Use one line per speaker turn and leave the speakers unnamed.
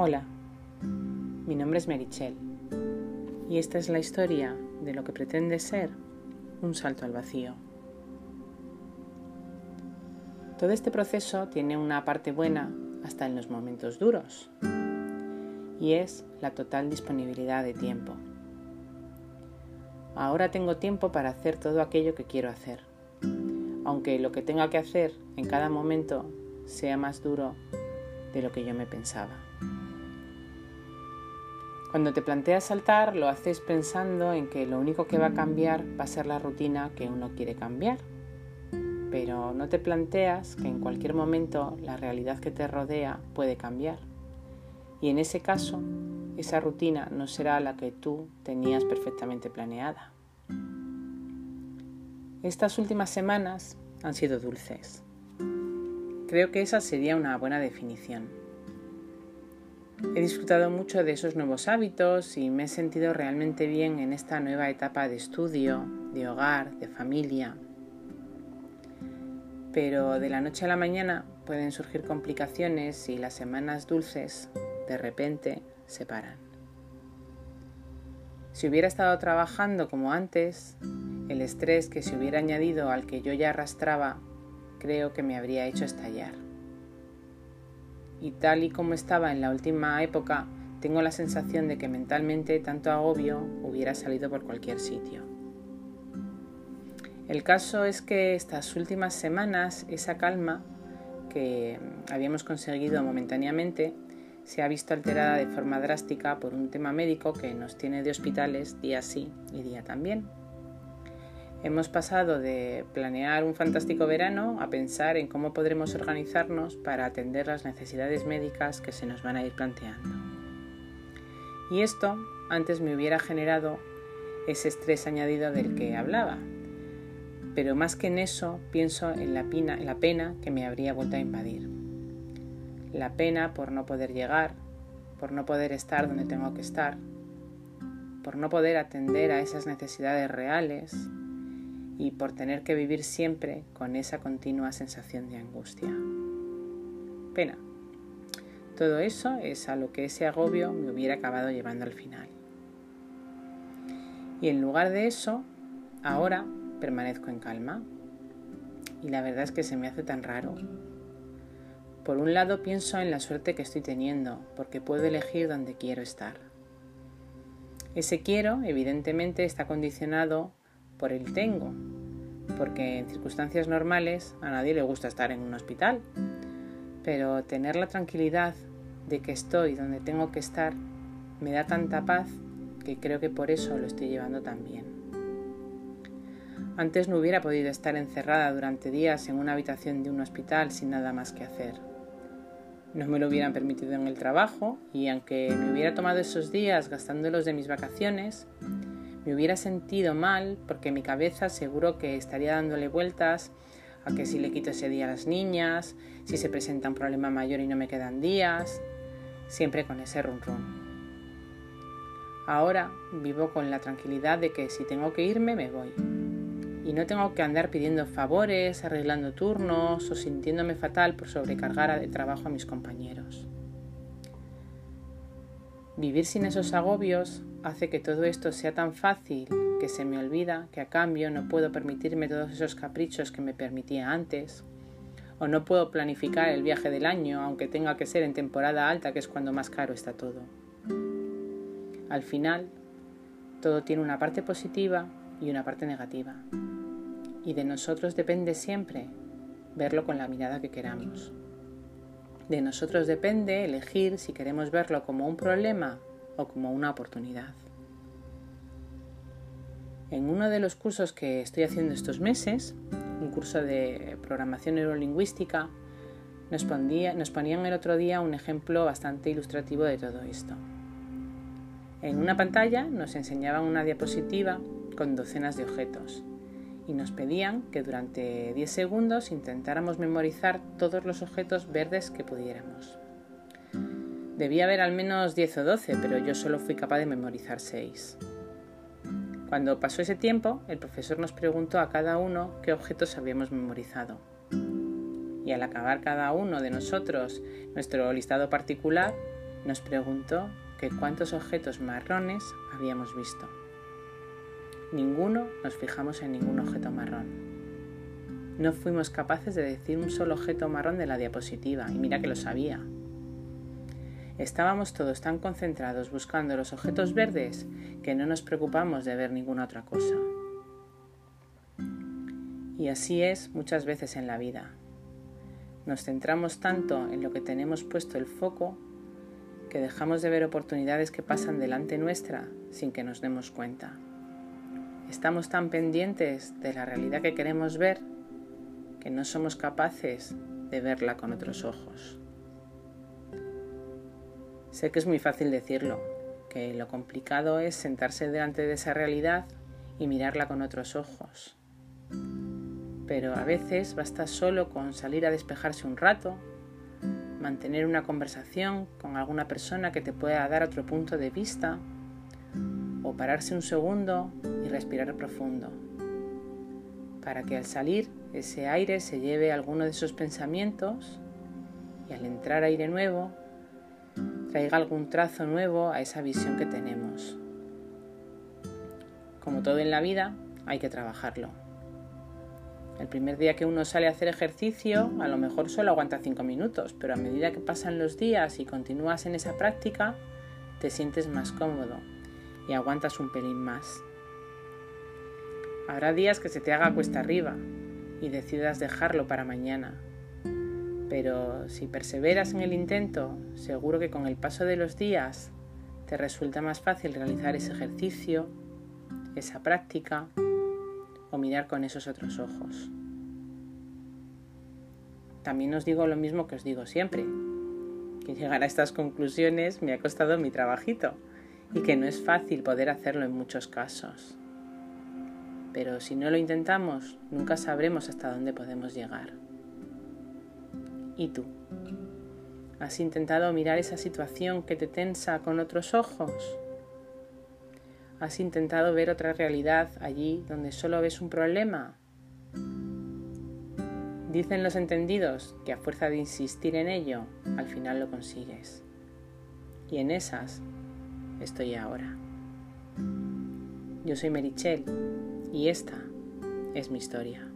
Hola, mi nombre es Merichel y esta es la historia de lo que pretende ser un salto al vacío. Todo este proceso tiene una parte buena hasta en los momentos duros y es la total disponibilidad de tiempo. Ahora tengo tiempo para hacer todo aquello que quiero hacer, aunque lo que tenga que hacer en cada momento sea más duro de lo que yo me pensaba. Cuando te planteas saltar, lo haces pensando en que lo único que va a cambiar va a ser la rutina que uno quiere cambiar. Pero no te planteas que en cualquier momento la realidad que te rodea puede cambiar. Y en ese caso, esa rutina no será la que tú tenías perfectamente planeada. Estas últimas semanas han sido dulces. Creo que esa sería una buena definición. He disfrutado mucho de esos nuevos hábitos y me he sentido realmente bien en esta nueva etapa de estudio, de hogar, de familia. Pero de la noche a la mañana pueden surgir complicaciones y las semanas dulces de repente se paran. Si hubiera estado trabajando como antes, el estrés que se hubiera añadido al que yo ya arrastraba creo que me habría hecho estallar y tal y como estaba en la última época, tengo la sensación de que mentalmente tanto agobio hubiera salido por cualquier sitio. El caso es que estas últimas semanas esa calma que habíamos conseguido momentáneamente se ha visto alterada de forma drástica por un tema médico que nos tiene de hospitales día sí y día también. Hemos pasado de planear un fantástico verano a pensar en cómo podremos organizarnos para atender las necesidades médicas que se nos van a ir planteando. Y esto antes me hubiera generado ese estrés añadido del que hablaba. Pero más que en eso, pienso en la, en la pena que me habría vuelto a invadir. La pena por no poder llegar, por no poder estar donde tengo que estar, por no poder atender a esas necesidades reales, y por tener que vivir siempre con esa continua sensación de angustia. Pena. Todo eso es a lo que ese agobio me hubiera acabado llevando al final. Y en lugar de eso, ahora permanezco en calma. Y la verdad es que se me hace tan raro. Por un lado pienso en la suerte que estoy teniendo, porque puedo elegir dónde quiero estar. Ese quiero, evidentemente, está condicionado por el tengo, porque en circunstancias normales a nadie le gusta estar en un hospital, pero tener la tranquilidad de que estoy donde tengo que estar me da tanta paz que creo que por eso lo estoy llevando tan bien. Antes no hubiera podido estar encerrada durante días en una habitación de un hospital sin nada más que hacer. No me lo hubieran permitido en el trabajo y aunque me hubiera tomado esos días gastándolos de mis vacaciones, me hubiera sentido mal porque mi cabeza seguro que estaría dándole vueltas a que si le quito ese día a las niñas, si se presenta un problema mayor y no me quedan días, siempre con ese rum rum. Ahora vivo con la tranquilidad de que si tengo que irme, me voy. Y no tengo que andar pidiendo favores, arreglando turnos o sintiéndome fatal por sobrecargar de trabajo a mis compañeros. Vivir sin esos agobios hace que todo esto sea tan fácil que se me olvida que a cambio no puedo permitirme todos esos caprichos que me permitía antes, o no puedo planificar el viaje del año aunque tenga que ser en temporada alta que es cuando más caro está todo. Al final, todo tiene una parte positiva y una parte negativa, y de nosotros depende siempre verlo con la mirada que queramos. De nosotros depende elegir si queremos verlo como un problema o como una oportunidad. En uno de los cursos que estoy haciendo estos meses, un curso de programación neurolingüística, nos, nos ponían el otro día un ejemplo bastante ilustrativo de todo esto. En una pantalla nos enseñaban una diapositiva con docenas de objetos y nos pedían que durante 10 segundos intentáramos memorizar todos los objetos verdes que pudiéramos. Debía haber al menos 10 o 12, pero yo solo fui capaz de memorizar 6. Cuando pasó ese tiempo, el profesor nos preguntó a cada uno qué objetos habíamos memorizado. Y al acabar cada uno de nosotros nuestro listado particular, nos preguntó que cuántos objetos marrones habíamos visto. Ninguno nos fijamos en ningún objeto marrón. No fuimos capaces de decir un solo objeto marrón de la diapositiva, y mira que lo sabía. Estábamos todos tan concentrados buscando los objetos verdes que no nos preocupamos de ver ninguna otra cosa. Y así es muchas veces en la vida. Nos centramos tanto en lo que tenemos puesto el foco que dejamos de ver oportunidades que pasan delante nuestra sin que nos demos cuenta. Estamos tan pendientes de la realidad que queremos ver que no somos capaces de verla con otros ojos. Sé que es muy fácil decirlo, que lo complicado es sentarse delante de esa realidad y mirarla con otros ojos. Pero a veces basta solo con salir a despejarse un rato, mantener una conversación con alguna persona que te pueda dar otro punto de vista, o pararse un segundo y respirar profundo, para que al salir ese aire se lleve alguno de esos pensamientos y al entrar aire nuevo traiga algún trazo nuevo a esa visión que tenemos. Como todo en la vida, hay que trabajarlo. El primer día que uno sale a hacer ejercicio, a lo mejor solo aguanta 5 minutos, pero a medida que pasan los días y continúas en esa práctica, te sientes más cómodo y aguantas un pelín más. Habrá días que se te haga cuesta arriba y decidas dejarlo para mañana, pero si perseveras en el intento, seguro que con el paso de los días te resulta más fácil realizar ese ejercicio, esa práctica o mirar con esos otros ojos. También os digo lo mismo que os digo siempre, que llegar a estas conclusiones me ha costado mi trabajito y que no es fácil poder hacerlo en muchos casos. Pero si no lo intentamos, nunca sabremos hasta dónde podemos llegar. ¿Y tú? ¿Has intentado mirar esa situación que te tensa con otros ojos? ¿Has intentado ver otra realidad allí donde solo ves un problema? Dicen los entendidos que a fuerza de insistir en ello, al final lo consigues. Y en esas estoy ahora. Yo soy Merichel y esta es mi historia.